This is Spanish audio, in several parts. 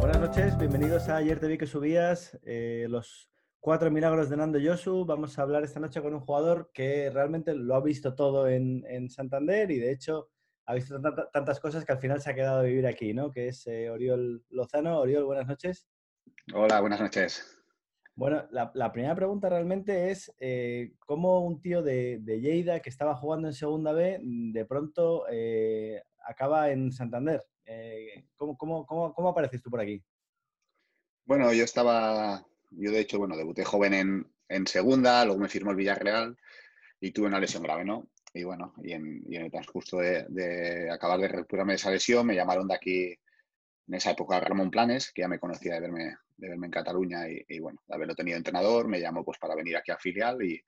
Buenas noches, bienvenidos a Ayer te vi que subías eh, los cuatro milagros de Nando Yosu. Vamos a hablar esta noche con un jugador que realmente lo ha visto todo en, en Santander y de hecho ha visto tanta- tantas cosas que al final se ha quedado a vivir aquí, ¿no? Que es eh, Oriol Lozano. Oriol, buenas noches. Hola, buenas noches. Bueno, la, primera pregunta realmente es eh, cómo un tío de, de Lleida que estaba jugando en Segunda B mm, de pronto eh, acaba en Santander. Eh, ¿cómo, apareces tú por aquí? Bueno, yo estaba, yo de hecho, bueno, debuté joven en, segunda, luego me firmó el Villarreal y tuve una lesión grave, ¿no? Y bueno, y en, y en el transcurso de, de acabar de recuperarme de esa lesión, me llamaron de aquí, en esa época, Ramón Planes, que ya me conocía de verme, de verme en Cataluña y, bueno, de haberlo tenido entrenador, me llamó pues para venir aquí al filial y,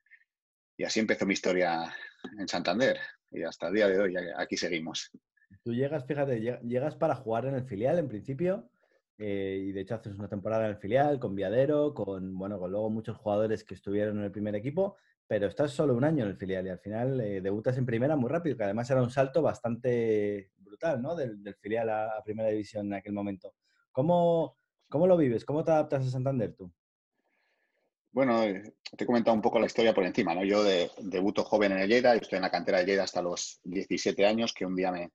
y así empezó mi historia en Santander. Y hasta el día de hoy aquí seguimos. Tú llegas, fíjate, lleg- llegas para jugar en el filial en principio, eh, y de hecho haces una temporada en el filial con Viadero, con, bueno, con luego muchos jugadores que estuvieron en el primer equipo, pero estás solo un año en el filial y al final eh, debutas en primera muy rápido, que además era un salto bastante brutal, ¿no? Del, filial a, primera división en aquel momento. ¿Cómo, ¿Cómo lo vives? ¿Cómo te adaptas a Santander tú? Bueno, eh, te he comentado un poco la historia por encima, ¿no? Yo de, debuto joven en el Lleida, estoy en la cantera de Lleida hasta los 17 años, que un día me,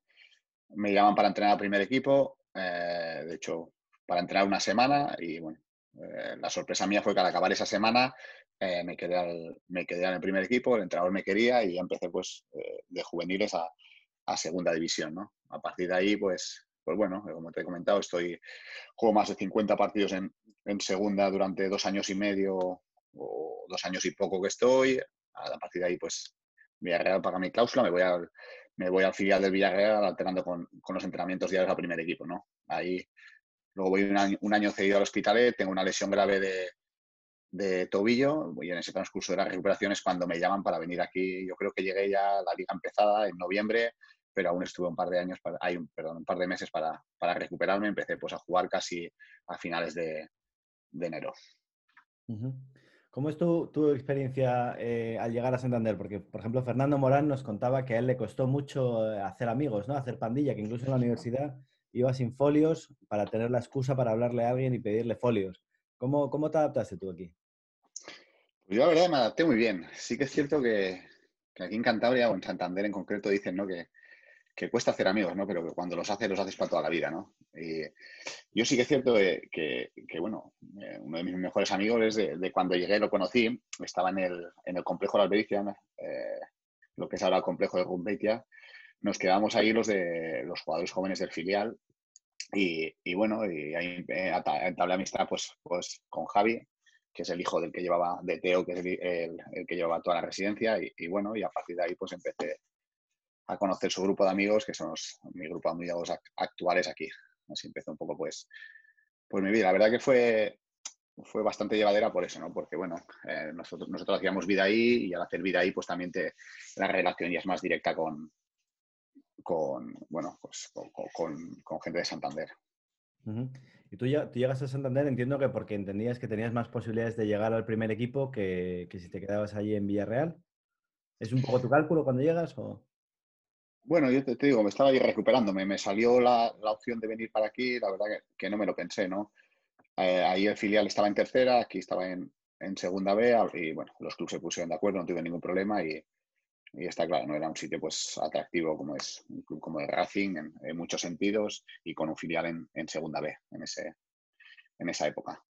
me llaman para entrenar al primer equipo, eh, de hecho, para entrenar una semana y bueno, eh, la sorpresa mía fue que al acabar esa semana eh, me, quedé al, me quedé en el primer equipo, el entrenador me quería y empecé pues eh, de juveniles a, segunda división, ¿no? A partir de ahí, pues, pues bueno, como te he comentado, estoy, juego más de 50 partidos en, en segunda durante dos años y medio o dos años y poco que estoy, a partir de ahí pues Villarreal paga mi cláusula, me voy al, me voy al filial del Villarreal alternando con, con los entrenamientos diarios al primer equipo, ¿no? Ahí luego voy un año, cedido al hospitalet, tengo una lesión grave de, tobillo y en ese transcurso de la recuperación es cuando me llaman para venir aquí. Yo creo que llegué ya a la liga empezada en noviembre, pero aún estuve un par de años, para, hay un, perdón, un par de meses para, para, recuperarme. Empecé pues a jugar casi a finales de, enero. ¿Cómo es tu, tu experiencia eh, al llegar a Santander? Porque, por ejemplo, Fernando Morán nos contaba que a él le costó mucho eh, hacer amigos, ¿no? Hacer pandilla, que incluso en la universidad iba sin folios para tener la excusa para hablarle a alguien y pedirle folios. ¿Cómo, cómo te adaptaste tú aquí? Pues yo la verdad me adapté muy bien. Sí que es cierto que, que aquí en Cantabria o en Santander en concreto dicen ¿no? que, que, cuesta hacer amigos, ¿no? pero que cuando los haces, los haces para toda la vida. ¿no? Y yo sí que es cierto que, que, que bueno, eh, uno de mis mejores amigos es de, de, cuando llegué, lo conocí, estaba en el, en el complejo de la Albericia, eh, lo que es ahora el complejo de Rumbeitia. Nos quedamos ahí los de los jugadores jóvenes del filial y, y bueno, y ahí entablé amistad pues, pues con Javi, que es el hijo del que llevaba, de Teo, que es el, el, el que llevaba toda la residencia, y, y, bueno, y a partir de ahí pues empecé a conocer su grupo de amigos, que son los, mi grupo de amigos actuales aquí. Así empezó un poco pues, pues mi vida. La verdad que fue, fue bastante llevadera por eso, ¿no? Porque bueno, eh, nosotros, nosotros hacíamos vida ahí y al hacer vida ahí pues también te, la relación ya es más directa con, con bueno, pues con, con, con gente de Santander. Uh -huh. Y tú, ya, tú, llegas a Santander, entiendo que porque entendías que tenías más posibilidades de llegar al primer equipo que, que, si te quedabas allí en Villarreal. ¿Es un poco tu cálculo cuando llegas? O... Bueno, yo te, te, digo, me estaba ahí recuperándome. Me salió la, la, opción de venir para aquí, la verdad que, que no me lo pensé, ¿no? Eh, ahí el filial estaba en tercera, aquí estaba en, en, segunda B y bueno, los clubes se pusieron de acuerdo, no tuve ningún problema y, y está claro, no era un sitio pues atractivo como es un club como el Racing en, en, muchos sentidos y con un filial en, en, segunda B en, ese, en esa época.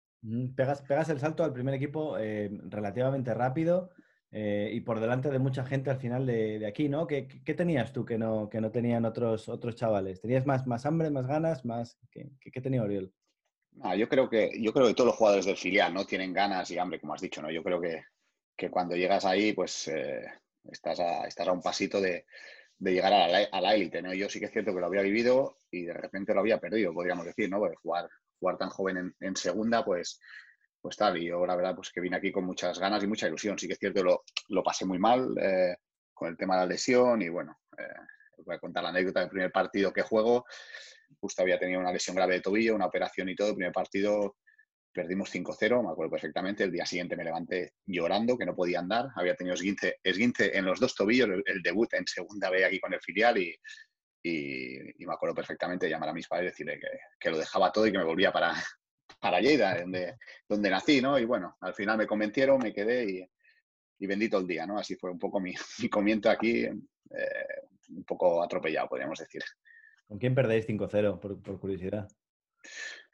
Pegas, pegas el salto al primer equipo eh, relativamente rápido eh, y por delante de mucha gente al final de, de aquí, ¿no? ¿Qué, ¿Qué, tenías tú que no, que no tenían otros, otros chavales? ¿Tenías más, más hambre, más ganas? Más... ¿Qué, qué tenía Oriol? Ah, yo, creo que, yo creo que todos los jugadores del filial no tienen ganas y hambre, como has dicho, ¿no? Yo creo que, que cuando llegas ahí, pues eh, estás, a, estás a un pasito de, de llegar a la, élite, ¿no? Yo sí que es cierto que lo había vivido y de repente lo había perdido, podríamos decir, ¿no? Jugar, jugar tan joven en, segunda, pues, pues tal. Y yo la verdad, pues que vine aquí con muchas ganas y mucha ilusión. Sí que es cierto lo, lo pasé muy mal eh, con el tema de la lesión y bueno, eh, voy a contar la anécdota del primer partido que juego. Justo había tenido una lesión grave de tobillo, una operación y todo. El primer partido perdimos 5-0, me acuerdo perfectamente. El día siguiente me levanté llorando, que no podía andar. Había tenido esguince, esguince en los dos tobillos, el, debut en segunda B aquí con el filial y, y, me acuerdo perfectamente llamar a mis padres y decirle que, que, lo dejaba todo y que me volvía para, para Lleida, donde, donde nací, ¿no? Y bueno, al final me convencieron, me quedé y, y bendito el día, ¿no? Así fue un poco mi, mi comienzo aquí, eh, un poco atropellado, podríamos decir. ¿Con quién perdéis 5-0, por, por curiosidad?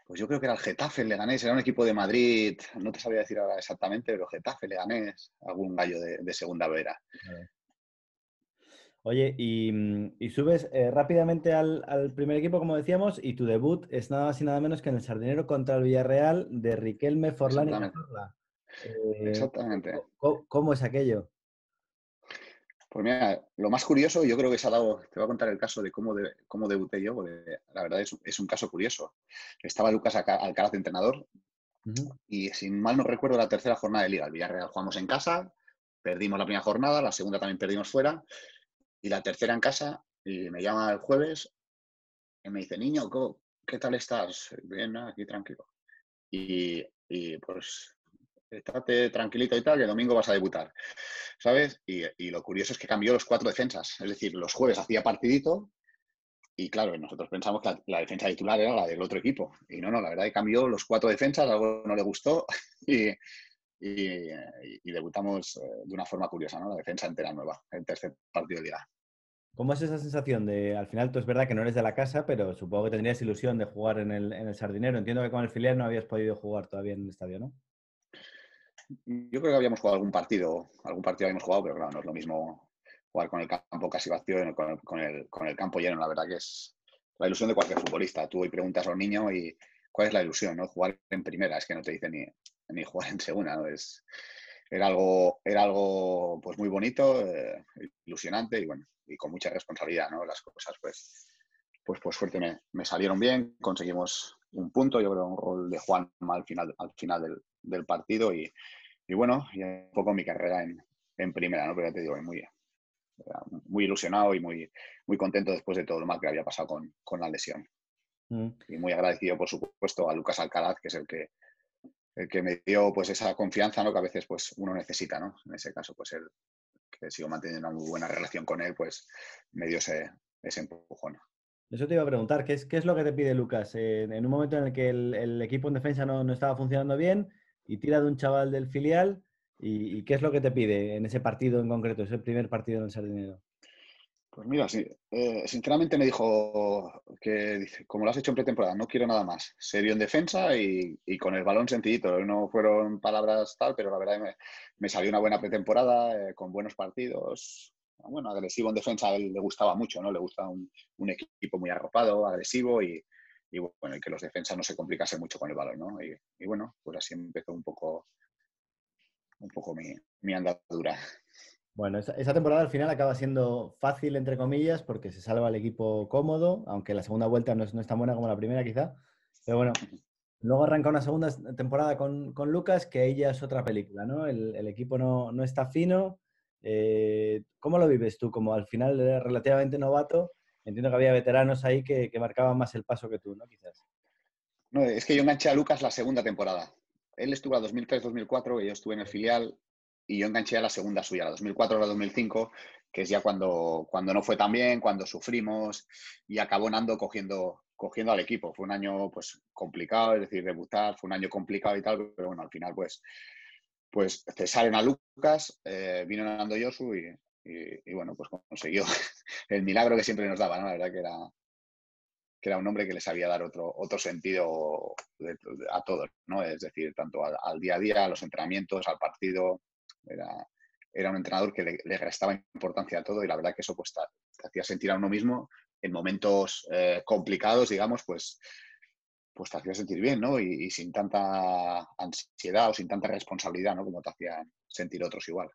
Pues yo creo que era el Getafe, el Leganés, era un equipo de Madrid, no te sabía decir ahora exactamente, pero Getafe, Leganés, algún gallo de, segunda vera. Oye, y, subes eh, rápidamente al, primer equipo, como decíamos, y tu debut es nada más y nada menos que en el Sardinero contra el Villarreal de Riquelme Forlán y eh, Exactamente. ¿cómo, es aquello? Pues mira, lo más curioso, yo creo que se ha dado, te voy a contar el caso de cómo, de, cómo debuté yo, porque la verdad es, un caso curioso. Estaba Lucas Alcaraz de entrenador y sin mal no recuerdo la tercera jornada de liga. El Villarreal jugamos en casa, perdimos la primera jornada, la segunda también perdimos fuera y la tercera en casa y me llama el jueves y me dice, niño, ¿qué tal estás? Bien, aquí tranquilo. Y, y pues estate tranquilito y tal, que domingo vas a debutar, ¿sabes? Y, lo curioso es que cambió los cuatro defensas, es decir, los jueves hacía partidito y claro, nosotros pensamos que la, defensa titular era la del otro equipo y no, no, la verdad que cambió los cuatro defensas, algo no le gustó y, debutamos eh, de una forma curiosa, ¿no? La defensa entera nueva, el tercer partido de liga. ¿Cómo es esa sensación de, al final tú es verdad que no eres de la casa, pero supongo que tendrías ilusión de jugar en el, en el Sardinero? Entiendo que con el filial no habías podido jugar todavía en el estadio, ¿no? Yo creo que habíamos jugado algún partido, algún partido habíamos jugado, pero claro, no es lo mismo jugar con el campo casi vacío con el, con el, con el campo lleno. La verdad que es la ilusión de cualquier futbolista. Tú hoy preguntas a un niño y cuál es la ilusión, ¿no? Jugar en primera, es que no te dice ni, ni jugar en segunda, ¿no? Es, era algo, era algo pues muy bonito, eh, ilusionante y bueno, y con mucha responsabilidad, ¿no? Las cosas, pues, pues por suerte me, salieron bien, conseguimos un punto, yo creo un rol de Juan al final, al final del, del partido y, y, bueno, y un poco mi carrera en, en primera, ¿no? Pero ya te digo, muy, muy ilusionado y muy, muy contento después de todo lo mal que había pasado con, con la lesión. Mm. Y muy agradecido, por supuesto, a Lucas Alcaraz, que es el que, el que me dio pues esa confianza ¿no? que a veces pues, uno necesita. ¿no? En ese caso, pues él, que sigo manteniendo una muy buena relación con él, pues me dio ese, ese empujón. Eso te iba a preguntar, ¿qué es, qué es lo que te pide Lucas? en un momento en el que el, el equipo en defensa no, no, estaba funcionando bien, y tira de un chaval del filial. ¿Y, qué es lo que te pide en ese partido en concreto, ese primer partido en el Sardinero? Pues mira, eh, sinceramente me dijo que, como lo has hecho en pretemporada, no quiero nada más. Serio en defensa y, con el balón sencillito. No fueron palabras tal, pero la verdad me, me salió una buena pretemporada, eh, con buenos partidos. Bueno, agresivo en defensa le gustaba mucho, ¿no? Le gusta un, un equipo muy arropado, agresivo y, y bueno, y que los defensas no se complicasen mucho con el balón, ¿no? Y, bueno, pues así empezó un poco, un poco mi, andadura. Bueno, esa, temporada al final acaba siendo fácil, entre comillas, porque se salva el equipo cómodo, aunque la segunda vuelta no es, no es tan buena como la primera quizá. Pero bueno, luego arranca una segunda temporada con, Lucas, que ella es otra película, ¿no? El, equipo no, no, está fino. Eh, ¿Cómo lo vives tú? Como al final relativamente novato, entiendo que había veteranos ahí que, marcaban más el paso que tú, ¿no? Quizás. No, es que yo enganché a Lucas la segunda temporada. Él estuvo a 2003-2004 y yo estuve en el filial y yo enganché a la segunda suya, la 2004 a la 2005, que es ya cuando, cuando no fue tan bien, cuando sufrimos y acabó Nando cogiendo, cogiendo al equipo. Fue un año pues complicado, es decir, debutar, fue un año complicado y tal, pero bueno, al final pues, pues cesaron a Lucas, eh, vino Nando Yosu y, y, bueno, pues consiguió el milagro que siempre nos daba, ¿no? La verdad que era, que era un hombre que les sabía dar otro, otro sentido a todo, ¿no? Es decir, tanto al, día a día, a los entrenamientos, al partido. Era, era un entrenador que le, restaba importancia a todo y la verdad que eso pues te, hacía sentir a uno mismo en momentos eh, complicados, digamos, pues, pues te hacía sentir bien, ¿no? Y, sin tanta ansiedad o sin tanta responsabilidad, ¿no? Como te hacían sentir otros igual.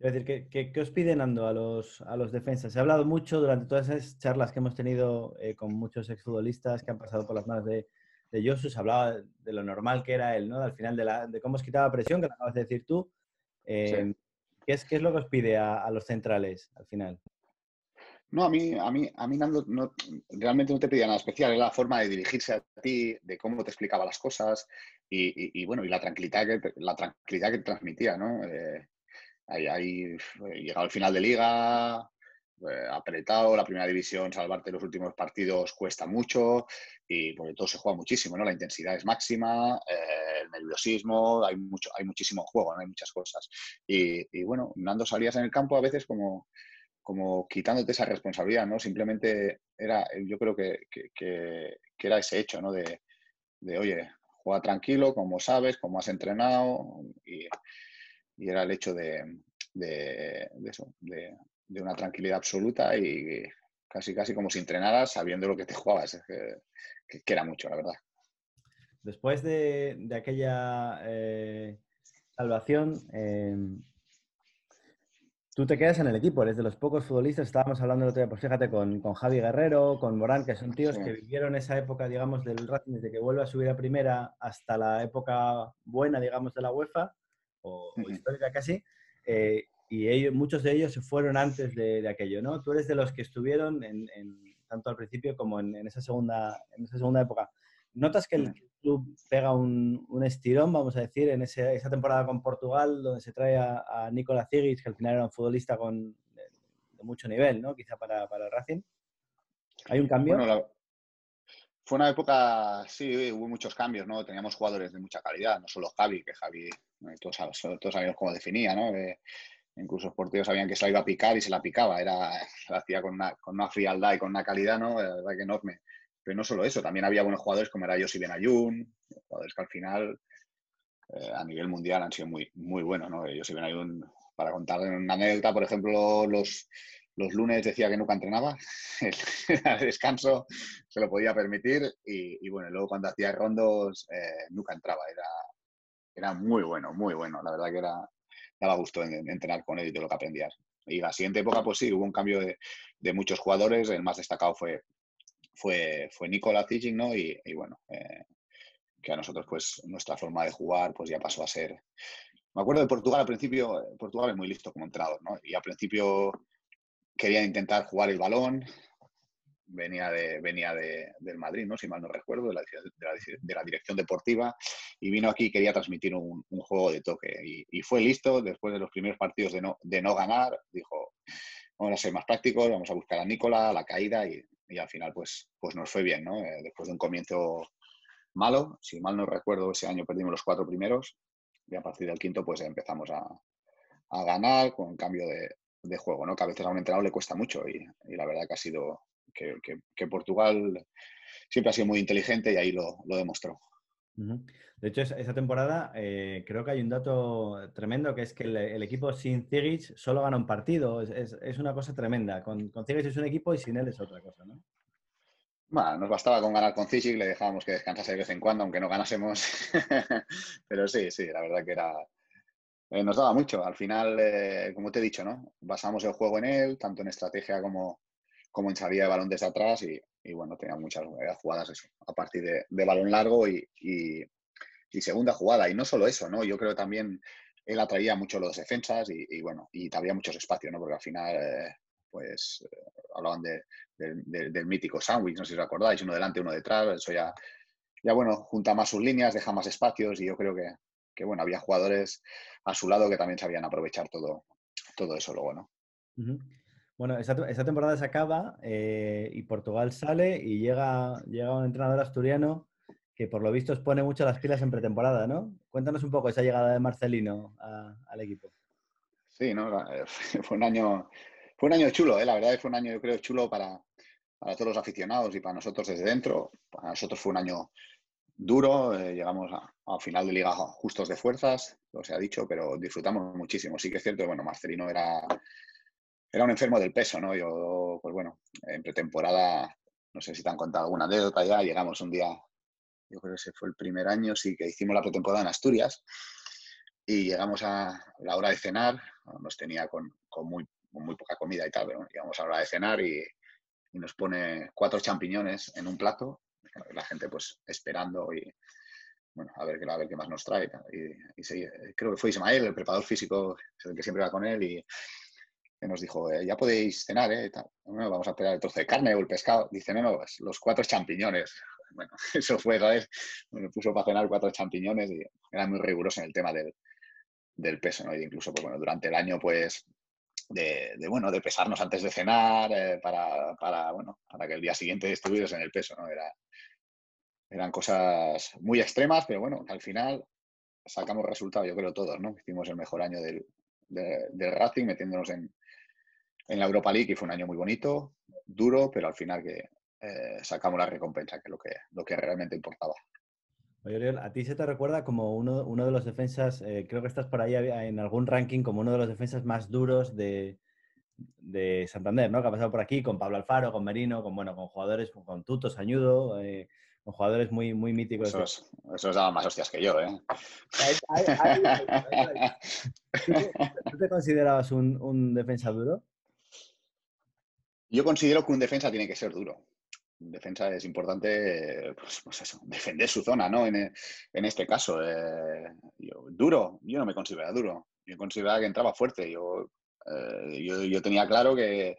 Es decir, ¿qué, os piden Ando a los, a los defensas? Se ha hablado mucho durante todas esas charlas que hemos tenido eh, con muchos exfutbolistas que han pasado por las manos de, de Josu. Se hablaba de lo normal que era él, ¿no? Al final de, la, de cómo os quitaba presión, que lo acabas de decir tú. Eh, ¿qué, es, ¿qué, es, lo que os pide a, los centrales al final? No, a mí, a mí, a mí Nando no, realmente no te pedía nada especial, era la forma de dirigirse a ti, de cómo te explicaba las cosas, y, bueno, y la tranquilidad que, la tranquilidad que transmitía, ¿no? Eh, ahí, ahí llegado al final de liga, eh, apretado, la primera división, salvarte los últimos partidos cuesta mucho y porque todo se juega muchísimo, ¿no? La intensidad es máxima, eh, el nerviosismo, hay, mucho, hay muchísimo juego, ¿no? Hay muchas cosas. Y, bueno, dando salidas en el campo a veces como, como quitándote esa responsabilidad, ¿no? Simplemente era, yo creo que, que, era ese hecho, ¿no? De, de, oye, juega tranquilo, como sabes, como has entrenado, y, era el hecho de, eso, de, una tranquilidad absoluta y casi casi como si entrenaras sabiendo lo que te jugabas, que, era mucho, la verdad. Después de, aquella eh, salvación, em, Tú te quedas en el equipo, eres de los pocos futbolistas, estábamos hablando el otro día, pues fíjate, con, Javi Guerrero, con Morán, que son tíos que vivieron esa época, digamos, del Racing, desde que vuelve a subir a primera hasta la época buena, digamos, de la UEFA, o, histórica casi, eh, y ellos, muchos de ellos se fueron antes de, aquello, ¿no? Tú eres de los que estuvieron en, tanto al principio como en, esa, segunda, en esa segunda época. ¿Notas que el club pega un, estirón, vamos a decir, en esa temporada con Portugal, donde se trae a, a Nikola Zigic, que al final era un futbolista con, de, mucho nivel, ¿no? Quizá para, para, el Racing. ¿Hay un cambio? Bueno, fue una época, sí, hubo muchos cambios, ¿no? Teníamos jugadores de mucha calidad, no solo Javi, que Javi, eh, todos, todos sabíamos cómo definía, ¿no? incluso los porteros sabían que se la iba a picar y se la picaba, era, la hacía con una, con una frialdad y con una calidad, ¿no? La verdad que enorme. Pero no solo eso, también había buenos jugadores como era Yossi Benayoun, jugadores que al final eh, a nivel mundial han sido muy, muy buenos. ¿no? Yossi Benayoun, para contar una anécdota, por ejemplo, los, los lunes decía que nunca entrenaba, el descanso se lo podía permitir y, bueno, luego cuando hacía rondos eh, nunca entraba, era, era muy bueno, muy bueno, la verdad que era, daba gusto entrenar con él y de lo que aprendías. Y la siguiente época, pues sí, hubo un cambio de, muchos jugadores, el más destacado fue, fue, fue Nicola ¿no? Y, bueno, eh, que a nosotros, pues, nuestra forma de jugar, pues ya pasó a ser... Me acuerdo de Portugal al principio, Portugal es muy listo como entrenador, ¿no? Y al principio querían intentar jugar el balón, venía, de, venía de, del Madrid, ¿no? si mal no recuerdo, de la, dirección deportiva, y vino aquí y quería transmitir un, juego de toque. Y, y, fue listo, después de los primeros partidos de no, de no ganar, dijo, vamos a ser más prácticos, vamos a buscar a Nicola, la caída, y, y al final pues, pues nos fue bien, ¿no? Eh, después de un comienzo malo, si mal no recuerdo, ese año perdimos los cuatro primeros y a partir del quinto pues empezamos a, a ganar con cambio de, de, juego, ¿no? Que a veces a un entrenador le cuesta mucho y, y la verdad que ha sido que, que, Portugal siempre ha sido muy inteligente y ahí lo, lo demostró. De hecho, esa temporada eh, creo que hay un dato tremendo que es que el, equipo sin Zigic solo gana un partido. Es, es, una cosa tremenda. Con, con Zigic es un equipo y sin él es otra cosa, ¿no? Bueno, nos bastaba con ganar con Zigic, le dejábamos que descansase de vez en cuando, aunque no ganásemos. Pero sí, sí, la verdad que era... Eh, nos daba mucho. Al final, eh, como te he dicho, ¿no? Basamos el juego en él, tanto en estrategia como, como en salida de balón desde atrás y, bueno, tenía muchas jugadas eso, a partir de, balón largo y, y, segunda jugada. Y no solo eso, ¿no? Yo creo que también él atraía mucho los defensas y, bueno, y había muchos espacios, ¿no? Porque al final, eh, pues, eh, hablaban de, del mítico sándwich, no sé si os acordáis, uno delante, uno detrás, eso ya, ya, bueno, junta más sus líneas, deja más espacios y yo creo que, que bueno, había jugadores a su lado que también sabían aprovechar todo, todo eso luego, ¿no? Bueno, esa, temporada se acaba eh, y Portugal sale y llega, un entrenador asturiano que por lo visto os pone mucho las pilas en pretemporada, ¿no? Cuéntanos un poco esa llegada de Marcelino al equipo. Sí, ¿no? fue un año, fue un año chulo, ¿eh? la verdad que fue un año, yo creo, chulo para, para todos los aficionados y para nosotros desde dentro. Para nosotros fue un año duro, eh, llegamos a, final de liga justos de fuerzas, lo se ha dicho, pero disfrutamos muchísimo. Sí que es cierto, bueno, Marcelino era era un enfermo del peso, ¿no? Yo, pues bueno, en pretemporada, no sé si te han contado alguna anécdota ya, llegamos un día, yo creo que ese fue el primer año, sí, que hicimos la pretemporada en Asturias y llegamos a la hora de cenar, nos tenía con, muy, muy poca comida y tal, pero llegamos a la hora de cenar y, nos pone cuatro champiñones en un plato, la gente pues esperando y, bueno, a ver, a ver qué más nos trae. Y, creo que fue Ismael, el preparador físico, que siempre va con él, y nos dijo, eh, ya podéis cenar, ¿eh? vamos a esperar el trozo de carne o el pescado. Dice, no, no, los cuatro champiñones. bueno, eso fue, ¿sabes? Me puso para cenar cuatro champiñones y era muy riguroso en el tema del, del peso, ¿no? Y incluso, pues bueno, durante el año, pues, de, bueno, de pesarnos antes de cenar eh, para, para, bueno, para que el día siguiente estuvieras en el peso, ¿no? Era, eran cosas muy extremas, pero bueno, al final sacamos resultado, yo creo todos, ¿no? Hicimos el mejor año del, del Racing metiéndonos en, en, la Europa League y fue un año muy bonito, duro, pero al final que eh, sacamos la recompensa, que es lo que, lo que realmente importaba. Oye, a ti se te recuerda como uno, uno de los defensas, eh, creo que estás por ahí en algún ranking como uno de los defensas más duros de, de Santander, ¿no? Que ha pasado por aquí con Pablo Alfaro, con Merino, con, bueno, con jugadores, con Tuto, Sañudo, eh, con jugadores muy, muy míticos. Esos, esos daban más hostias que yo, ¿eh? ¿Tú te considerabas un, un defensa duro? Yo considero que un defensa tiene que ser duro defensa es importante, pues, pues, eso, defender su zona, ¿no? En, este caso, eh, duro, yo no me consideraba duro, yo consideraba que entraba fuerte, yo, eh, yo, tenía claro que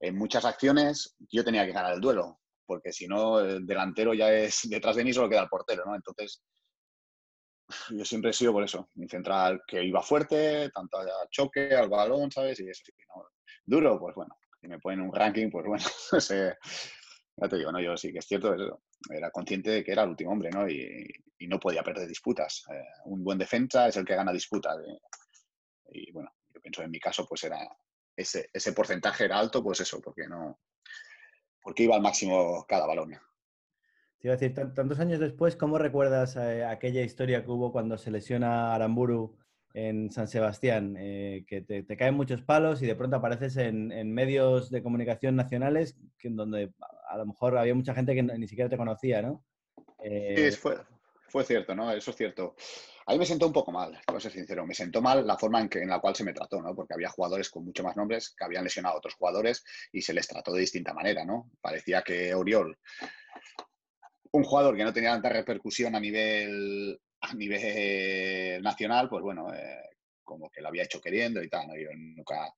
en muchas acciones yo tenía que ganar el duelo, porque si no, el delantero ya es detrás de mí, solo queda el portero, ¿no? Entonces, yo siempre he sido por eso, mi central que iba fuerte, tanto al choque, al balón, ¿sabes? Y eso, Duro, pues bueno, si me ponen un ranking, pues bueno, Ya te digo, no, yo sí que es cierto, era consciente de que era el último hombre, ¿no? Y, no podía perder disputas. Eh, un buen defensa es el que gana disputas. Eh. Y bueno, yo pienso en mi caso, pues era ese, ese porcentaje era alto, pues eso, porque no, porque iba al máximo cada balón. Te iba a decir, tantos años después, ¿cómo recuerdas eh, aquella historia que hubo cuando se lesiona Aramburu en San Sebastián, que te, caen muchos palos y de pronto apareces en, en medios de comunicación nacionales que, donde a lo mejor había mucha gente que ni siquiera te conocía, ¿no? Sí, eh, fue, fue cierto, ¿no? Eso es cierto. A mí me sentó un poco mal, para ser sincero. Me sentó mal la forma en, que, en la cual se me trató, ¿no? Porque había jugadores con mucho más nombres que habían lesionado a otros jugadores y se les trató de distinta manera, ¿no? Parecía que Oriol, un jugador que no tenía tanta repercusión a nivel, a nivel nacional, pues bueno, eh, como que lo había hecho queriendo y tal, ¿no? Yo nunca,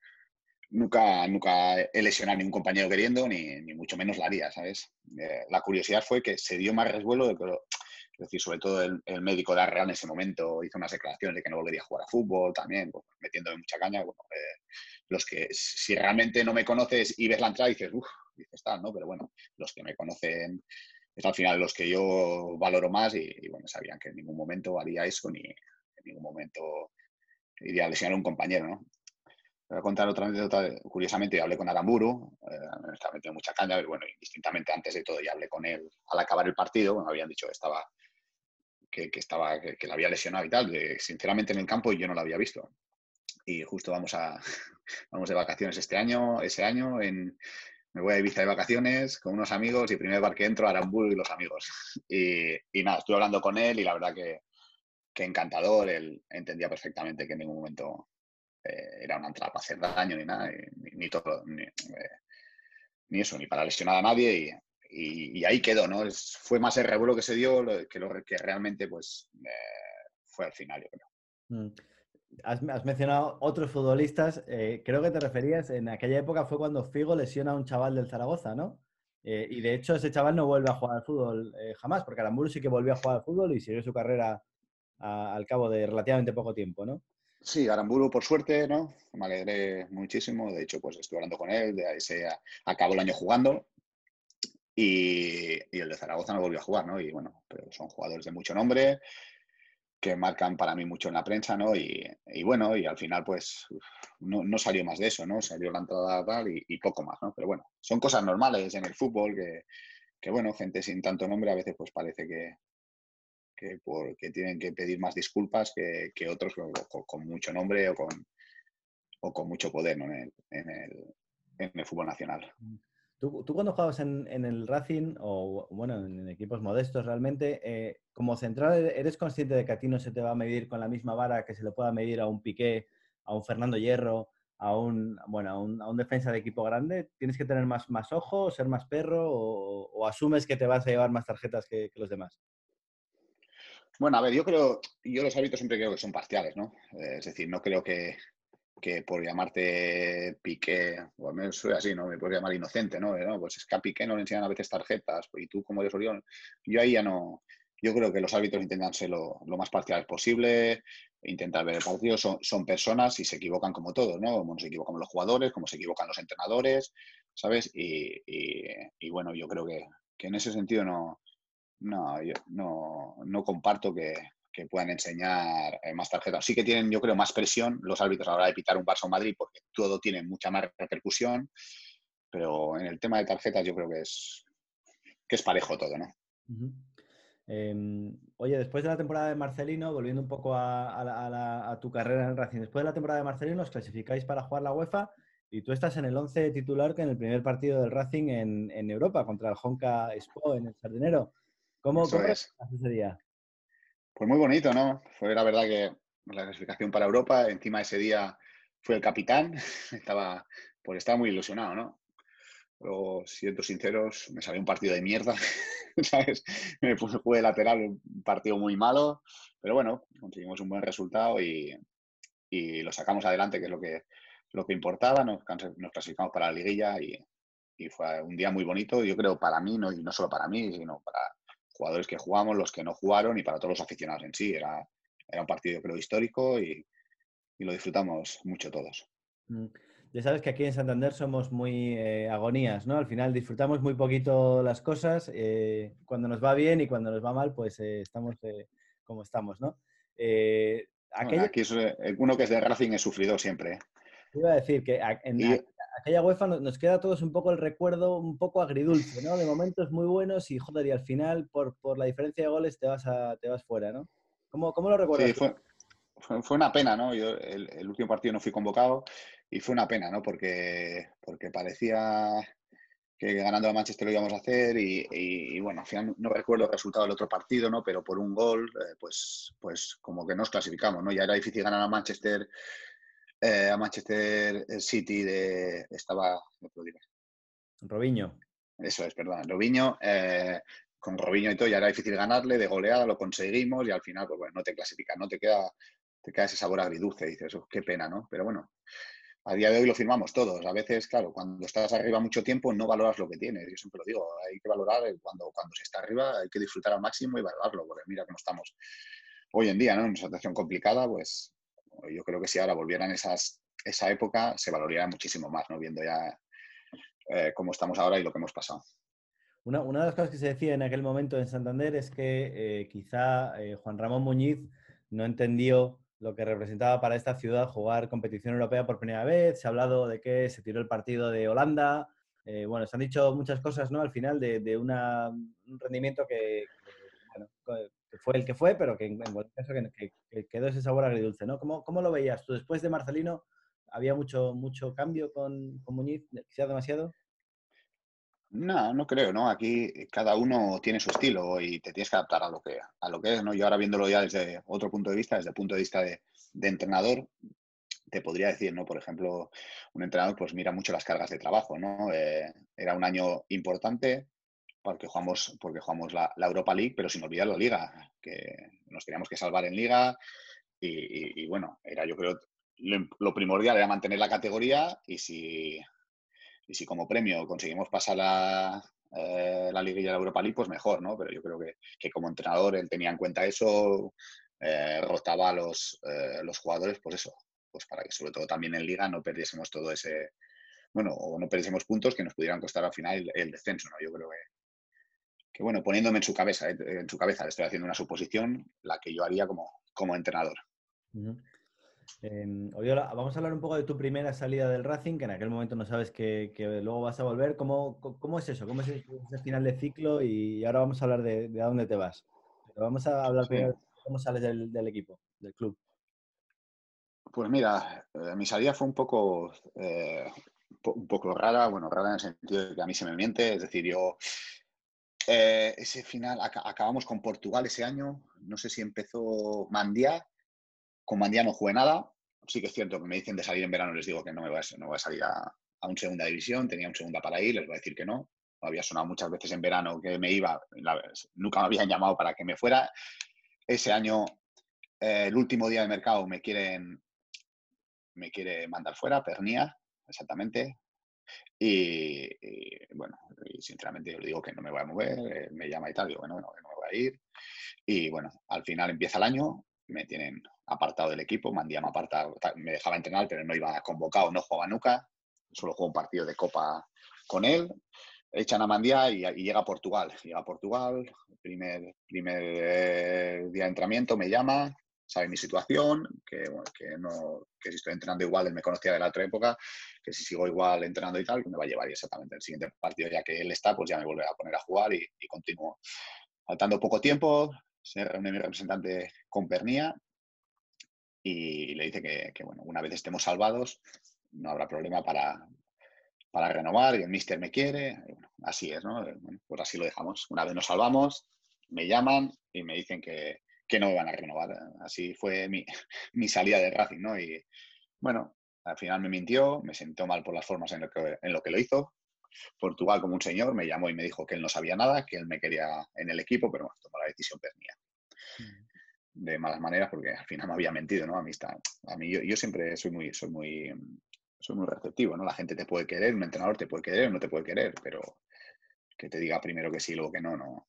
nunca, nunca he lesionado a ningún compañero queriendo, ni, ni mucho menos la haría, ¿sabes? Eh, la curiosidad fue que se dio más resvuelo de que, es decir, sobre todo el, médico de Real en ese momento hizo unas declaraciones de que no volvería a jugar a fútbol también, pues, metiéndome mucha caña. Eh, los que, si realmente no me conoces y ves la entrada, dices, uff, dices tal, ¿no? Pero bueno, los que me conocen es al final los que yo valoro más y, bueno, sabían que en ningún momento haría eso ni en ningún momento iría a lesionar a un compañero, ¿no? Voy a contar otra anécdota. Curiosamente, hablé con Aramburu, eh, estaba metiendo mucha caña, pero bueno, indistintamente antes de todo, ya hablé con él al acabar el partido. me habían dicho que estaba, que, estaba, que, la había lesionado y tal. sinceramente, en el campo yo no lo había visto. Y justo vamos a vamos de vacaciones este año, ese año, en, me voy a Ibiza de vacaciones con unos amigos y primer bar que entro, Aramburu y los amigos. Y, nada, estuve hablando con él y la verdad que, que encantador. Él entendía perfectamente que en ningún momento eh, era una entrada para hacer daño ni nada, ni, todo, eh, ni, eso, ni para lesionar a nadie. Y, ahí quedó, ¿no? fue más el revuelo que se dio que lo que realmente pues, eh, fue al final, yo creo. Mm. Has, mencionado otros futbolistas. creo que te referías, en aquella época fue cuando Figo lesiona a un chaval del Zaragoza, ¿no? y de hecho ese chaval no vuelve a jugar al fútbol jamás, porque Aramburu sí que volvió a jugar al fútbol y siguió su carrera al cabo de relativamente poco tiempo, ¿no? Sí, Aramburu, por suerte, ¿no? Me alegré muchísimo. De hecho, pues estuve hablando con él, de ahí se acabó el año jugando. Y, el de Zaragoza no volvió a jugar, ¿no? Y bueno, pero son jugadores de mucho nombre que marcan para mí mucho en la prensa, ¿no? Y, bueno, y al final, pues, no, salió más de eso, ¿no? Salió la entrada tal y, y, poco más, ¿no? Pero bueno, son cosas normales en el fútbol que, que, bueno, gente sin tanto nombre a veces pues parece que, que, porque tienen que pedir más disculpas que, que otros con, mucho nombre o con, o con mucho poder en, el, en, el, en, el, fútbol nacional. ¿Tú, tú cuando juegas en, en, el Racing o bueno, en equipos modestos realmente, eh, como central, ¿eres consciente de que a ti no se te va a medir con la misma vara que se le pueda medir a un Piqué, a un Fernando Hierro, a un, bueno, a un, a un defensa de equipo grande? ¿Tienes que tener más, más ojo, ser más perro o, o, asumes que te vas a llevar más tarjetas que, que los demás? Bueno, a ver, yo creo, yo los hábitos siempre creo que son parciales, ¿no? Eh, es decir, no creo que, que por llamarte Piqué, o al menos soy así, ¿no? Me puedo llamar inocente, ¿no? Pues es que a Piqué no le enseñan a veces tarjetas, y tú como eres Orión, yo ahí ya no, yo creo que los árbitros intentan ser lo, más parciales posible, intentar ver el partido, son, son, personas y se equivocan como todos, ¿no? Como se equivocan los jugadores, como se equivocan los entrenadores, ¿sabes? Y, y, bueno, yo creo que, que, en ese sentido no, no, no, no comparto que, que puedan enseñar eh, más tarjetas. Sí que tienen, yo creo, más presión los árbitros a la hora de pitar un Barça o Madrid porque todo tiene mucha más repercusión, pero en el tema de tarjetas yo creo que es, que es parejo todo, ¿no? Em, oye, después de la temporada de Marcelino, volviendo un poco a, tu carrera en el Racing, después de la temporada de Marcelino os clasificáis para jugar la UEFA y tú estás en el 11 titular que en el primer partido del Racing en, Europa contra el Honka Expo en el Sardinero. ¿Cómo, cómo ese día? Pues muy bonito, ¿no? Fue la verdad que la clasificación para Europa, encima ese día fue el capitán, estaba, pues estaba muy ilusionado, ¿no? Pero, siento sinceros, me salió un partido de mierda, ¿sabes? Me puse de lateral, un partido muy malo, pero bueno, conseguimos un buen resultado y, y lo sacamos adelante, que es lo que, lo que importaba, nos, nos clasificamos para la liguilla y, y, fue un día muy bonito, yo creo, para mí, no, y no solo para mí, sino para, jugadores que jugamos, los que no jugaron y para todos los aficionados en sí. Era, era un partido, creo, histórico y, lo disfrutamos mucho todos. Mm. Ya sabes que aquí en Santander somos muy eh, agonías, ¿no? Al final disfrutamos muy poquito las cosas. Eh, cuando nos va bien y cuando nos va mal, pues eh, estamos como estamos, ¿no? aquí es, uno que es de Racing es sufrido siempre. Iba a decir que en, aquella UEFA nos queda a todos un poco el recuerdo un poco agridulce, ¿no? De momentos muy buenos y, joder, y al final, por, por la diferencia de goles, te vas, a, te vas fuera, ¿no? ¿Cómo, cómo lo recuerdas? Sí, fue, fue, una pena, ¿no? Yo el, último partido no fui convocado y fue una pena, ¿no? Porque, porque parecía que ganando a Manchester lo íbamos a hacer y, bueno, al final no recuerdo el resultado del otro partido, ¿no? Pero por un gol, eh, pues, pues como que nos clasificamos, ¿no? Ya era difícil ganar a Manchester eh, a Manchester City de, estaba, no puedo Robinho. Eso es, perdón, Robinho. Eh, con Robinho y todo ya era difícil ganarle, de goleada lo conseguimos y al final, pues bueno, no te clasificas, no te queda, te queda ese sabor agridulce, dices, oh, qué pena, ¿no? Pero bueno, a día de hoy lo firmamos todos. A veces, claro, cuando estás arriba mucho tiempo no valoras lo que tienes. Yo siempre lo digo, hay que valorar cuando, cuando se está arriba, hay que disfrutar al máximo y valorarlo, porque mira cómo estamos hoy en día, ¿no? En una situación complicada, pues yo creo que si ahora volvieran esas, esa época, se valoraría muchísimo más, ¿no? Viendo ya eh, cómo estamos ahora y lo que hemos pasado. Una, una, de las cosas que se decía en aquel momento en Santander es que eh, quizá eh, Juan Ramón Muñiz no entendió lo que representaba para esta ciudad jugar competición europea por primera vez. Se ha hablado de que se tiró el partido de Holanda. bueno, se han dicho muchas cosas, ¿no? Al final de, de un rendimiento que, que fue el que fue, pero que en, caso que, quedó ese sabor agridulce, ¿no? ¿Cómo, ¿Cómo, lo veías tú? Después de Marcelino, ¿había mucho, mucho cambio con, con Muñiz? ¿Quizá demasiado? No, no creo, ¿no? Aquí cada uno tiene su estilo y te tienes que adaptar a lo que, a lo que es, ¿no? Yo ahora viéndolo ya desde otro punto de vista, desde el punto de vista de, entrenador, te podría decir, ¿no? Por ejemplo, un entrenador pues mira mucho las cargas de trabajo, ¿no? Eh, era un año importante, porque jugamos, porque jugamos la, Europa League, pero sin olvidar la Liga, que nos teníamos que salvar en Liga. Y, bueno, era yo creo lo, primordial era mantener la categoría y si, y si como premio conseguimos pasar la, eh, la Liga y la Europa League, pues mejor, ¿no? Pero yo creo que, que como entrenador él tenía en cuenta eso, eh, rotaba a los, eh, los jugadores, pues eso, pues para que sobre todo también en Liga no perdiésemos todo ese, bueno, o no perdiésemos puntos que nos pudieran costar al final el descenso, ¿no? Yo creo que, que bueno, poniéndome en su cabeza, eh, en su cabeza, le estoy haciendo una suposición, la que yo haría como, como entrenador. Em, vamos a hablar un poco de tu primera salida del Racing, que en aquel momento no sabes que, luego vas a volver. ¿Cómo, ¿Cómo, es eso? ¿Cómo es ese final de ciclo? Y ahora vamos a hablar de, a dónde te vas. Pero vamos a hablar de cómo sales del, equipo, del club. Pues mira, eh, mi salida fue un poco, eh, un poco rara, bueno, rara en el sentido de que a mí se me miente, es decir, yo eh, ese final, acabamos con Portugal ese año, no sé si empezó Mandía, con Mandía no jugué nada, sí que es cierto que me dicen de salir en verano, les digo que no me voy a, no voy a salir a, un segunda división, tenía un segunda para ir, les voy a decir que no, había sonado muchas veces en verano que me iba, nunca me habían llamado para que me fuera. Ese año, eh, el último día de mercado, me quieren, me quiere mandar fuera, Pernía, exactamente. Y, bueno, sinceramente yo le digo que no me voy a mover, eh, me llama y tal, digo, bueno, no, no me voy a ir. Y bueno, al final empieza el año, me tienen apartado del equipo, Mandía me apartado, me dejaba entrenar, pero no iba convocado, no jugaba nunca, solo juego un partido de copa con él, echan a Mandía y, llega a Portugal, llega a Portugal, primer, primer eh, día de entrenamiento, me llama, sabe mi situación, que, que, no, que si estoy entrenando igual, él me conocía de la otra época, que si sigo igual entrenando y tal, me va a llevar exactamente el siguiente partido, ya que él está, pues ya me volverá a poner a jugar y, y continúo. Faltando poco tiempo, se reúne mi representante con Pernía y le dice que, bueno, una vez estemos salvados, no habrá problema para, para renovar y el mister me quiere. así es, ¿no? pues así lo dejamos. Una vez nos salvamos, me llaman y me dicen que, que no me van a renovar. Así fue mi, mi, salida de Racing, ¿no? Y bueno, al final me mintió, me sentó mal por las formas en lo que, en lo, que lo hizo. Portugal, como un señor, me llamó y me dijo que él no sabía nada, que él me quería en el equipo, pero bueno, tomó la decisión pernía. Mm. De malas maneras, porque al final me había mentido, ¿no? A mí, está, a mí yo, yo, siempre soy muy, soy muy, soy muy receptivo, ¿no? La gente te puede querer, un entrenador te puede querer o no te puede querer, pero que te diga primero que sí, luego que no, no.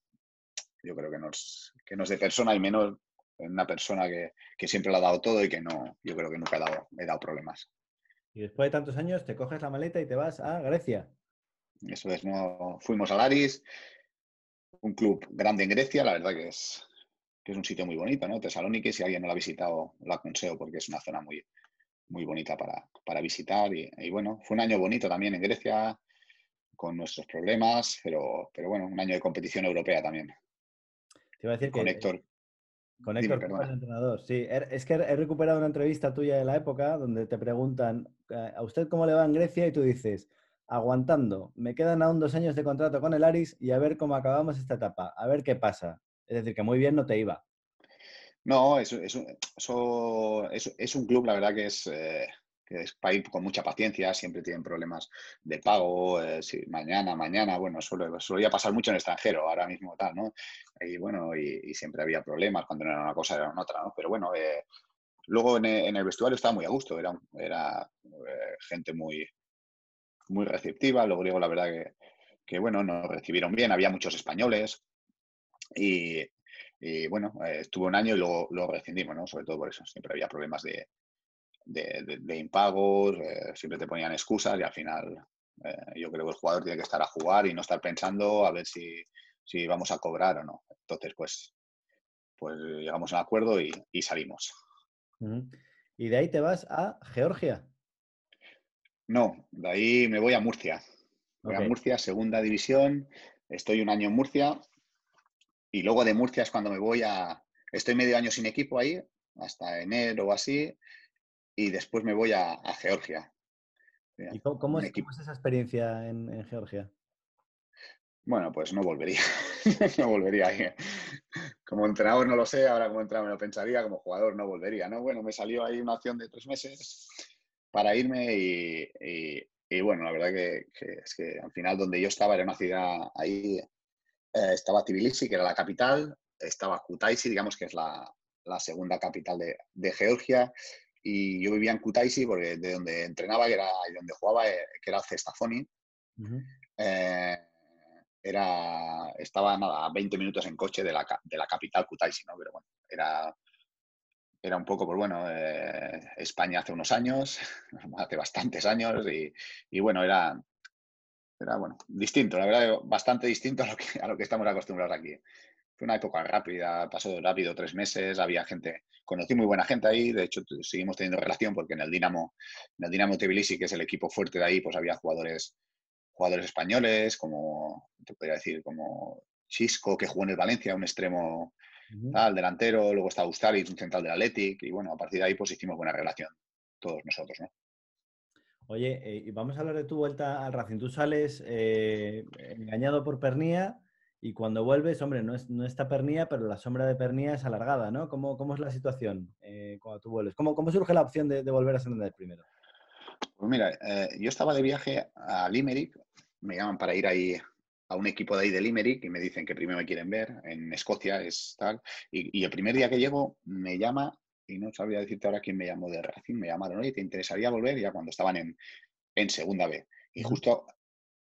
Yo creo que no es, que no es de persona y menos una persona que, que, siempre lo ha dado todo y que no, yo creo que nunca he dado, he dado problemas. Y después de tantos años te coges la maleta y te vas a Grecia. Eso es, no, fuimos a Laris, un club grande en Grecia, la verdad que es, que es un sitio muy bonito, ¿no? Tesalónica, si alguien no lo ha visitado, lo aconsejo porque es una zona muy, muy bonita para, para visitar. Y, bueno, fue un año bonito también en Grecia, con nuestros problemas, pero, pero bueno, un año de competición europea también. Te iba a decir con Héctor. Con Héctor, el entrenador. Sí, er, es que he recuperado una entrevista tuya de la época donde te preguntan, ¿a usted cómo le va en Grecia? Y tú dices, aguantando. Me quedan aún dos años de contrato con el Aris y a ver cómo acabamos esta etapa, a ver qué pasa. Es decir, que muy bien no te iba. No, es, es, es, un club, la verdad, que es, eh, que es para ir con mucha paciencia, siempre tienen problemas de pago, eh, mañana, mañana, bueno, suele, solía pasar mucho en el extranjero, ahora mismo tal, ¿no? Y bueno, y, siempre había problemas, cuando no era una cosa era otra, ¿no? Pero bueno, eh, luego en, el vestuario estaba muy a gusto, era, era gente muy, muy receptiva. Los griegos, la verdad que, que, bueno, nos recibieron bien. Había muchos españoles y, bueno, eh, estuvo un año y luego lo rescindimos, ¿no? Sobre todo por eso. Siempre había problemas de, de, impagos, eh, siempre te ponían excusas y al final eh, yo creo que el jugador tiene que estar a jugar y no estar pensando a ver si, si vamos a cobrar o no. Entonces, pues, pues llegamos a un acuerdo y, y salimos. Y de ahí te vas a Georgia. No, de ahí me voy a Murcia. Voy a Murcia, segunda división. Estoy un año en Murcia. Y luego de Murcia es cuando me voy a. Estoy medio año sin equipo ahí, hasta enero o así. Y después me voy a, Georgia. ¿Y cómo, es, esa experiencia en, Georgia? Bueno, pues no volvería. no volvería. Como entrenador no lo sé, ahora como entrenador me lo pensaría, como jugador no volvería, ¿no? Bueno, me salió ahí una opción de tres meses para irme y, bueno, la verdad que, es que al final donde yo estaba era una ciudad ahí, eh, estaba Tbilisi, que era la capital, estaba Kutaisi, digamos que es la, segunda capital de, Georgia, y yo vivía en Kutaisi porque de donde entrenaba que era, y donde jugaba, eh, que era Cestafoni, eh, era, estaba nada, a 20 minutos en coche de la, de la capital Kutaisi, ¿no? Pero bueno, era era un poco, pues bueno, eh, España hace unos años, hace bastantes años, y, bueno, era, era bueno, distinto, la verdad, bastante distinto a lo, que, a lo que estamos acostumbrados aquí. Fue una época rápida, pasó rápido, tres meses, había gente, conocí muy buena gente ahí, de hecho seguimos teniendo relación porque en el Dinamo, en el Dinamo Tbilisi, que es el equipo fuerte de ahí, pues había jugadores, jugadores españoles, como, te podría decir, como Chisco, que jugó en el Valencia, un extremo al delantero, luego está Ustaric, un central del Athletic, y bueno, a partir de ahí pues hicimos buena relación, todos nosotros, ¿no? Oye, eh, y vamos a hablar de tu vuelta al Racing. Tú sales eh, engañado por Pernía y cuando vuelves, hombre, no, es, no está Pernía, pero la sombra de Pernía es alargada, ¿no? ¿Cómo, cómo es la situación eh, cuando tú vuelves? ¿Cómo, ¿Cómo, surge la opción de, volver a Santander primero? Pues mira, yo estaba de viaje a Limerick, me llaman para ir ahí a un equipo de ahí de Limerick y me dicen que primero me quieren ver, en Escocia es tal, y, el primer día que llego me llama y no sabría decirte ahora quién me llamó de Racing, me llamaron, oye, ¿te interesaría volver? Ya cuando estaban en, en segunda B. Y justo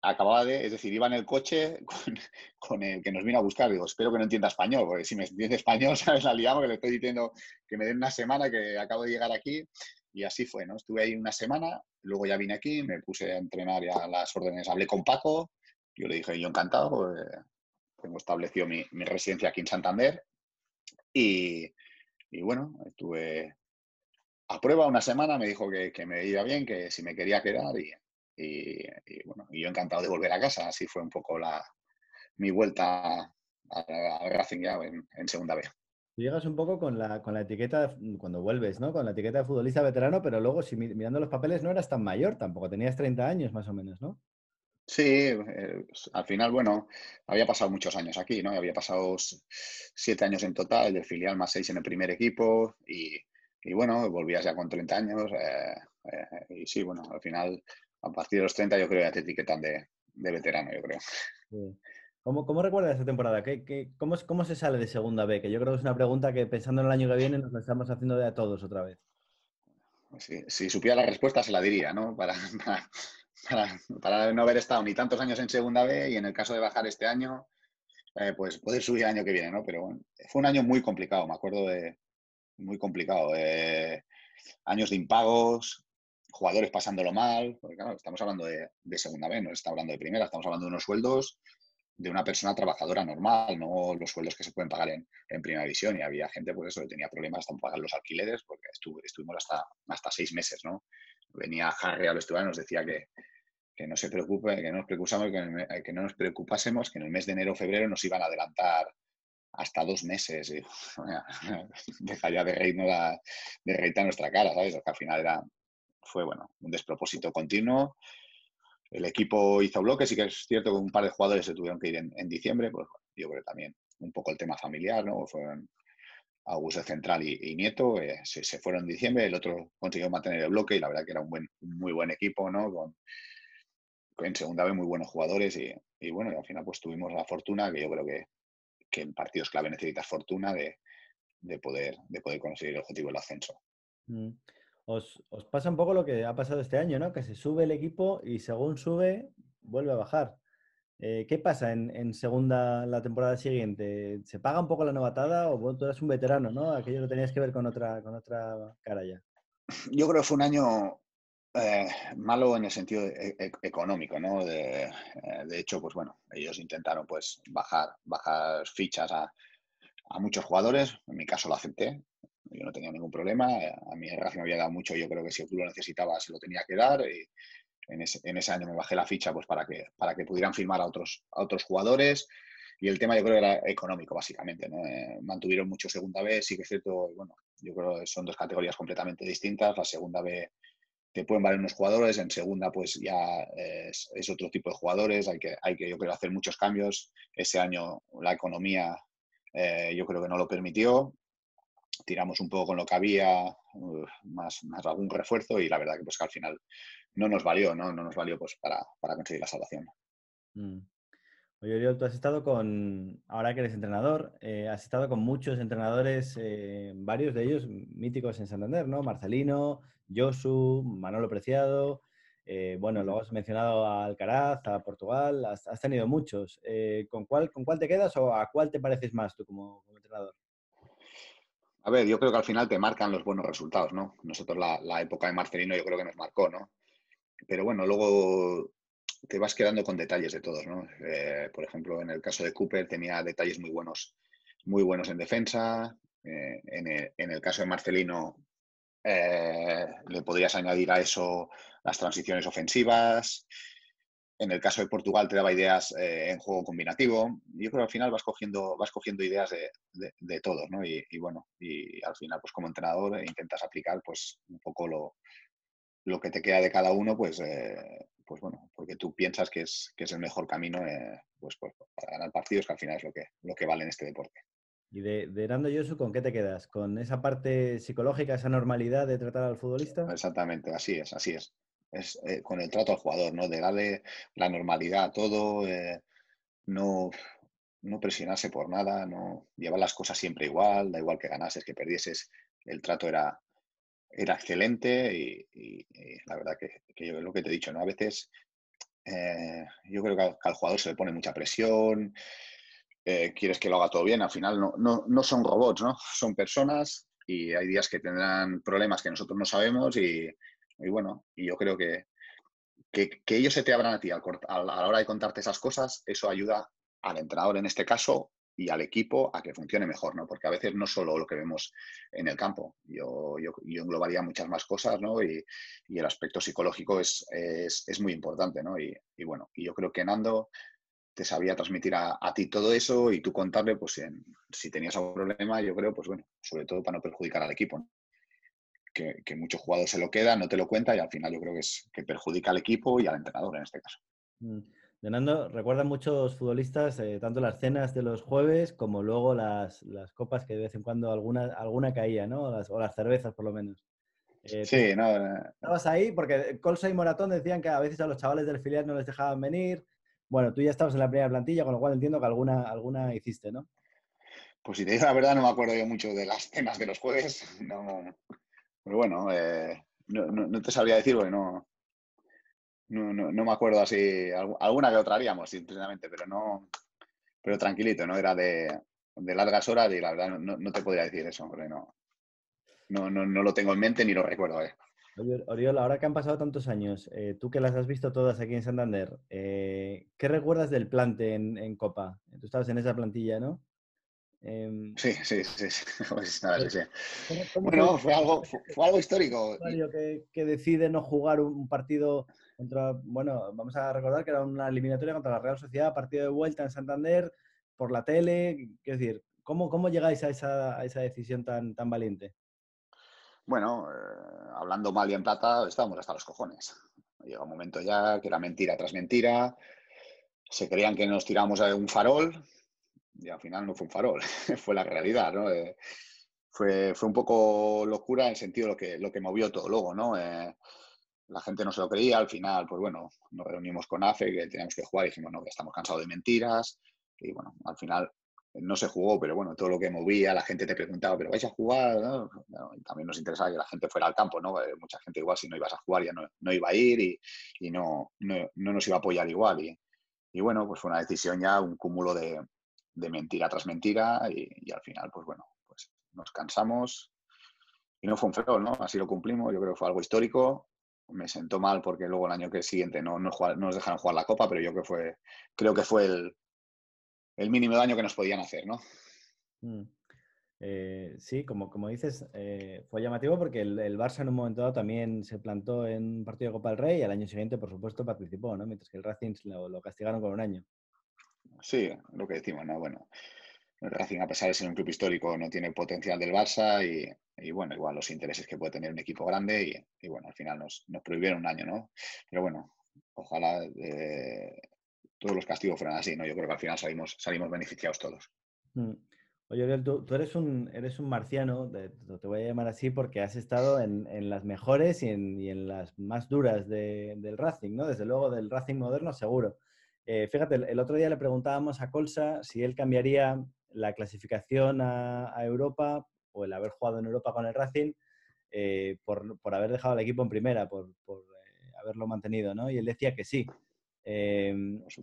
acababa de, es decir, iba en el coche con, el que nos vino a buscar. Digo, espero que no entienda español, porque si me entiende español, ¿sabes? La liamos, que le estoy diciendo que me den una semana, que acabo de llegar aquí. Y así fue, ¿no? Estuve ahí una semana, luego ya vine aquí, me puse a entrenar ya las órdenes, hablé con Paco, yo le dije, yo encantado, pues, tengo establecido mi, residencia aquí en Santander. Y, bueno, estuve a prueba una semana, me dijo que, que me iba bien, que si me quería quedar y, y, bueno, y yo encantado de volver a casa. Así fue un poco la, mi vuelta al Racing ya en, segunda vez. llegas un poco con la, con la etiqueta, cuando vuelves, ¿no? Con la etiqueta de futbolista veterano, pero luego, si mirando los papeles, no eras tan mayor tampoco, tenías 30 años más o menos, ¿no? Sí, eh, al final, bueno, había pasado muchos años aquí, ¿no? Había pasado siete años en total, del filial más seis en el primer equipo y, y bueno, volvías ya con 30 años eh, eh, y sí, bueno, al final a partir de los 30 yo creo que ya te etiquetan de, veterano, yo creo. ¿Cómo, ¿Cómo, recuerdas esa temporada? ¿Qué, cómo, cómo, se sale de segunda B? Que yo creo que es una pregunta que pensando en el año que viene nos la estamos haciendo de a todos otra vez. Si, supiera la respuesta se la diría, ¿no? Para, para, no haber estado ni tantos años en segunda B y en el caso de bajar este año, eh, pues poder subir el año que viene, ¿no? Pero bueno, fue un año muy complicado, me acuerdo de muy complicado. Eh, años de impagos, jugadores pasándolo mal, porque estamos hablando de, segunda vez, no estamos hablando de primera, estamos hablando de unos sueldos de una persona trabajadora normal, no los sueldos que se pueden pagar en, primera división. Y había gente, pues eso, que tenía problemas hasta en pagar los alquileres, porque estuvimos hasta, hasta seis meses, ¿no? Venía Harry al vestuario y nos decía que, que no se preocupe, que no nos preocupásemos, que, que, no nos preocupásemos, que en el mes de enero o febrero nos iban a adelantar hasta dos meses. Y, deja ya de reírnos de reírte a nuestra cara, ¿sabes? Porque al final era, fue bueno, un despropósito continuo. El equipo hizo bloques, y que es cierto que un par de jugadores se tuvieron que ir en, diciembre, pues yo creo también un poco el tema familiar, ¿no? Fueron Augusto Central y, Nieto, eh, se, fueron en diciembre, el otro consiguió mantener el bloque y la verdad que era un, buen, muy buen equipo, ¿no? Con, en segunda vez muy buenos jugadores y, bueno, y al final pues tuvimos la fortuna, que yo creo que, que en partidos clave necesitas fortuna de, de, poder, de poder conseguir el objetivo del ascenso. Mm os, pasa un poco lo que ha pasado este año, ¿no? Que se sube el equipo y según sube, vuelve a bajar. Eh, ¿Qué pasa en, segunda, la temporada siguiente? ¿Se paga un poco la novatada o tú eres un veterano, ¿no? Aquello lo tenías que ver con otra, con otra cara ya. Yo creo que fue un año eh, malo en el sentido e, e, económico, ¿no? De, eh, de, hecho, pues bueno, ellos intentaron pues bajar, bajar fichas a, a muchos jugadores. En mi caso lo acepté. Yo no tenía ningún problema. A mí el Racing me había dado mucho. Yo creo que si el club lo necesitaba, se lo tenía que dar. Y en, ese, en ese año me bajé la ficha pues, para, que, para que pudieran firmar a otros, a otros jugadores. Y el tema yo creo era económico, básicamente. ¿no? Eh, mantuvieron mucho segunda B, sí que es cierto. Bueno, yo creo que son dos categorías completamente distintas. La segunda B te pueden valer unos jugadores, en segunda pues ya es, es, otro tipo de jugadores. Hay que, hay que, yo creo, hacer muchos cambios. Ese año la economía eh, yo creo que no lo permitió tiramos un poco con lo que había, más, más algún refuerzo y la verdad que pues que al final no nos valió, ¿no? No nos valió pues para, conseguir la salvación. Mm. Oye, Oriol, tú has estado con, ahora que eres entrenador, eh, has estado con muchos entrenadores, eh, varios de ellos míticos en Santander, ¿no? Marcelino, Josu, Manolo Preciado, eh, bueno, luego has mencionado a Alcaraz, a Portugal, has, tenido muchos. ¿con, cuál, ¿Con cuál te quedas o a cuál te pareces más tú como entrenador? A ver, yo creo que al final te marcan los buenos resultados, ¿no? Nosotros la, época de Marcelino yo creo que nos marcó, ¿no? Pero bueno, luego te vas quedando con detalles de todos, ¿no? Eh, por ejemplo, en el caso de Cooper tenía detalles muy buenos, muy buenos en defensa. Eh, en, el, caso de Marcelino eh, le podrías añadir a eso las transiciones ofensivas en el caso de Portugal te daba ideas eh, en juego combinativo. Yo creo que al final vas cogiendo, vas cogiendo ideas de, de, todos, ¿no? Y, bueno, y al final, pues como entrenador intentas aplicar pues un poco lo, lo que te queda de cada uno, pues, eh, pues bueno, porque tú piensas que es, que es el mejor camino eh, pues, pues, para ganar partidos, que al final es lo que, lo que vale en este deporte. ¿Y de, de Nando Yosu con qué te quedas? ¿Con esa parte psicológica, esa normalidad de tratar al futbolista? Exactamente, así es, así es es eh, con el trato al jugador, ¿no? De darle la normalidad a todo, eh, no, no presionarse por nada, no llevar las cosas siempre igual, da igual que ganases, que perdieses, el trato era, era excelente y, la verdad que, que, yo lo que te he dicho, ¿no? A veces eh, yo creo que al, jugador se le pone mucha presión, eh, quieres que lo haga todo bien, al final no, no, no, son robots, ¿no? Son personas y hay días que tendrán problemas que nosotros no sabemos y, y bueno, y yo creo que, que, ellos se te abran a ti a la hora de contarte esas cosas, eso ayuda al entrenador en este caso y al equipo a que funcione mejor, ¿no? Porque a veces no solo lo que vemos en el campo, yo, yo, yo englobaría muchas más cosas, ¿no? Y, el aspecto psicológico es, es, es muy importante, ¿no? Y, bueno, y yo creo que Nando te sabía transmitir a, a ti todo eso y tú contarle, pues en, si tenías algún problema, yo creo, pues bueno, sobre todo para no perjudicar al equipo. Que, que, muchos jugadores se lo quedan, no te lo cuenta y al final yo creo que, es, que perjudica al equipo y al entrenador en este caso. Mm. Fernando, recuerdan muchos futbolistas eh, tanto las cenas de los jueves como luego las, las, copas que de vez en cuando alguna, alguna caía, ¿no? O las, o las cervezas, por lo menos. Eh, sí, no. Eh, estabas ahí porque Colsa y Moratón decían que a veces a los chavales del filial no les dejaban venir. Bueno, tú ya estabas en la primera plantilla, con lo cual entiendo que alguna, alguna hiciste, ¿no? Pues si te digo la verdad, no me acuerdo yo mucho de las cenas de los jueves. No, pero bueno, eh, no, no, no, te sabría decir porque no, no, no, me acuerdo así, alguna que otra haríamos, sinceramente, pero no, pero tranquilito, no era de, de largas horas y la verdad no, te podría decir eso, porque no, no, no, no lo tengo en mente ni lo recuerdo. Eh. Oye, Oriol, ahora que han pasado tantos años, eh, tú que las has visto todas aquí en Santander, eh, ¿qué recuerdas del plante en, en, Copa? Tú estabas en esa plantilla, ¿no? Eh, sí, sí, sí. sí. Pues nada, sí, sí. Bueno, fue algo, fue, fue algo histórico. Que, que decide no jugar un partido contra, bueno, vamos a recordar que era una eliminatoria contra la Real Sociedad, partido de vuelta en Santander, por la tele. Quiero decir, ¿cómo, cómo llegáis a esa, a esa decisión tan, tan valiente? Bueno, eh, hablando mal y en plata, estábamos hasta los cojones. Llega un momento ya que era mentira tras mentira. Se creían que nos tiramos a un farol y al final no fue un farol, fue la realidad, ¿no? Eh, fue, fue un poco locura en el sentido de lo que, lo que movió todo luego, ¿no? Eh, la gente no se lo creía, al final, pues bueno, nos reunimos con AFE, que teníamos que jugar y dijimos, no, que estamos cansados de mentiras. Y bueno, al final no se jugó, pero bueno, todo lo que movía, la gente te preguntaba, ¿pero vais a jugar? también nos interesaba que la gente fuera al campo, ¿no? Eh, mucha gente igual si no ibas a jugar ya no, no iba a ir y, y no, no, no, nos iba a apoyar igual. Y, y, bueno, pues fue una decisión ya, un cúmulo de, de mentira tras mentira y, al final, pues bueno, pues nos cansamos y no fue un feo, ¿no? Así lo cumplimos, yo creo que fue algo histórico me sentó mal porque luego el año que siguiente no, no, no, nos dejaron jugar la Copa, pero yo creo que fue, creo que fue el, el mínimo daño que nos podían hacer, ¿no? Mm. Eh, sí, como, como dices, eh, fue llamativo porque el, el, Barça en un momento dado también se plantó en un partido de Copa del Rey y al año siguiente, por supuesto, participó, ¿no? Mientras que el Racing lo castigaron con un año. Sí, lo que decimos, ¿no? Bueno, el Racing, a pesar de ser un club histórico, no tiene el potencial del Barça y, y bueno, igual los intereses que puede tener un equipo grande y, y bueno, al final nos, nos, prohibieron un año, ¿no? Pero bueno, ojalá eh, todos los castigos fueran así, ¿no? Yo creo que al final salimos, salimos beneficiados todos. Mm. Oye, Oriol, tú, eres, un, eres un marciano, te, te, voy a llamar así porque has estado en, en las mejores y en, y en, las más duras de, del Racing, ¿no? Desde luego del Racing moderno, seguro. Eh, fíjate, el, el, otro día le preguntábamos a Colsa si él cambiaría la clasificación a, a Europa o el haber jugado en Europa con el Racing eh, por, por, haber dejado al equipo en primera, por, por eh, haberlo mantenido, ¿no? Y él decía que sí. Eh,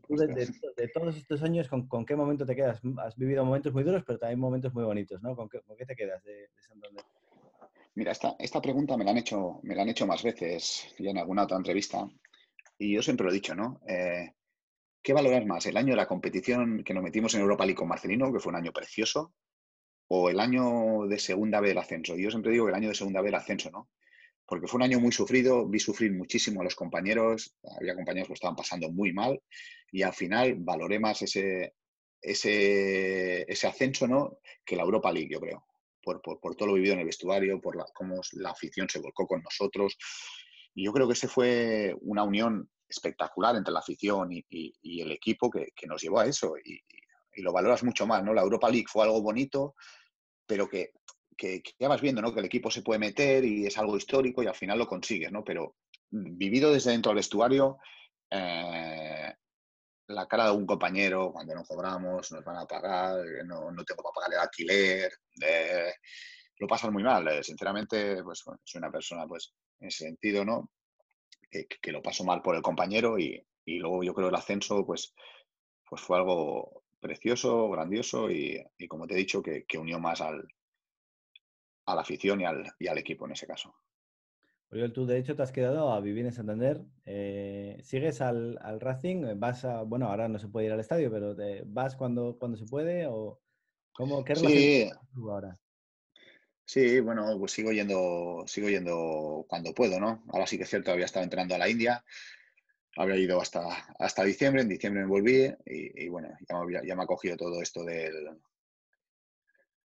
de, de, de, todos estos años, ¿con, ¿con, qué momento te quedas? Has vivido momentos muy duros, pero también momentos muy bonitos, ¿no? ¿Con qué, con qué te quedas de, de Santander? Mira, esta, esta pregunta me la, han hecho, me la han hecho más veces ya en alguna otra entrevista y yo siempre lo he dicho, ¿no? Eh, ¿Qué valoras más? ¿El año de la competición que nos metimos en Europa League con Marcelino, que fue un año precioso, o el año de segunda B del ascenso. Yo siempre digo que el año de segunda B del ascenso, ¿no? Porque fue un año muy sufrido, vi sufrir muchísimo a los compañeros, había compañeros que estaban pasando muy mal y al final valoré más ese, ese, ese ascenso, ¿no? Que la Europa League, yo creo. Por, por, todo lo vivido en el vestuario, por cómo la afición se volcó con nosotros. Y yo creo que ese fue una unión espectacular entre la afición y, y, y el equipo que, nos llevó a eso. Y, lo valoras mucho más, ¿no? La Europa League fue algo bonito, pero que, que, ya vas viendo, ¿no? Que el equipo se puede meter y es algo histórico y al final lo consigues, ¿no? Pero vivido desde dentro del vestuario, eh, la cara de un compañero cuando no cobramos, nos van a pagar, no, no tengo para pagar el alquiler, eh, lo pasas muy mal. Eh, sinceramente, pues soy una persona, pues, en ese sentido, ¿no? Que, lo paso mal por el compañero y, luego yo creo el ascenso, pues, pues fue algo precioso, grandioso y, como te he dicho, que, unió más al, a la afición y al, y al equipo en ese caso. Oriol, tú de hecho te has quedado a vivir en Santander. Eh, ¿Sigues al, Racing? ¿Vas a, bueno, ahora no se puede ir al estadio, pero ¿vas cuando, cuando se puede? ¿O cómo, ¿Qué relación sí. ahora? Sí, bueno, pues sigo yendo, sigo yendo cuando puedo, ¿no? Ahora sí que es cierto, había estado entrenando a la India, había ido hasta, hasta diciembre, en diciembre me volví y, bueno, ya me ha cogido todo esto del,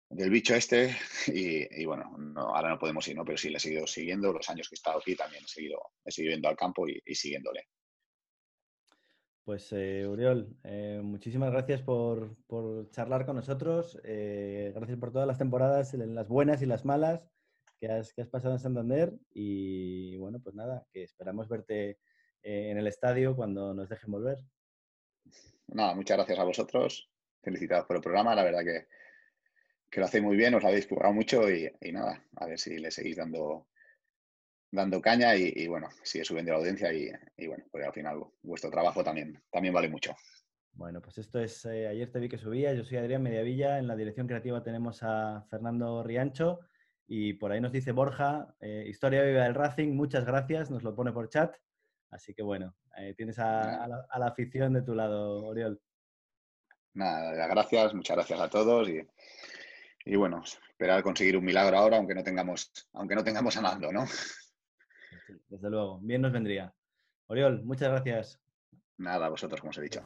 del bicho este y, bueno, ahora no podemos ir, ¿no? Pero sí, le he seguido siguiendo los años que he estado aquí también, he seguido, he seguido yendo al campo y, siguiéndole. Pues eh, Uriol, eh, muchísimas gracias por, charlar con nosotros, eh, gracias por todas las temporadas, las buenas y las malas que has, que has pasado en Santander y bueno, pues nada, que esperamos verte en el estadio cuando nos dejen volver. Nada, muchas gracias a vosotros, felicitados por el programa, la verdad que que lo hacéis muy bien, os habéis currado mucho y, nada, a ver si le seguís dando, dando caña y, bueno, sigue subiendo la audiencia y, bueno, pues al final vuestro trabajo también, también vale mucho. Bueno, pues esto es, eh, ayer te vi que subía, yo soy Adrián Mediavilla, en la dirección creativa tenemos a Fernando Riancho y por ahí nos dice Borja, eh, Historia Viva del Racing, muchas gracias, nos lo pone por chat, así que bueno, eh, tienes a, la, a, la, afición de tu lado, Oriol. Nada, gracias, muchas gracias a todos y y bueno, esperar conseguir un milagro ahora, aunque no tengamos, aunque no tengamos a Nando, ¿no? Desde luego, bien nos vendría. Oriol, muchas gracias. Nada, a vosotros, como os he dicho.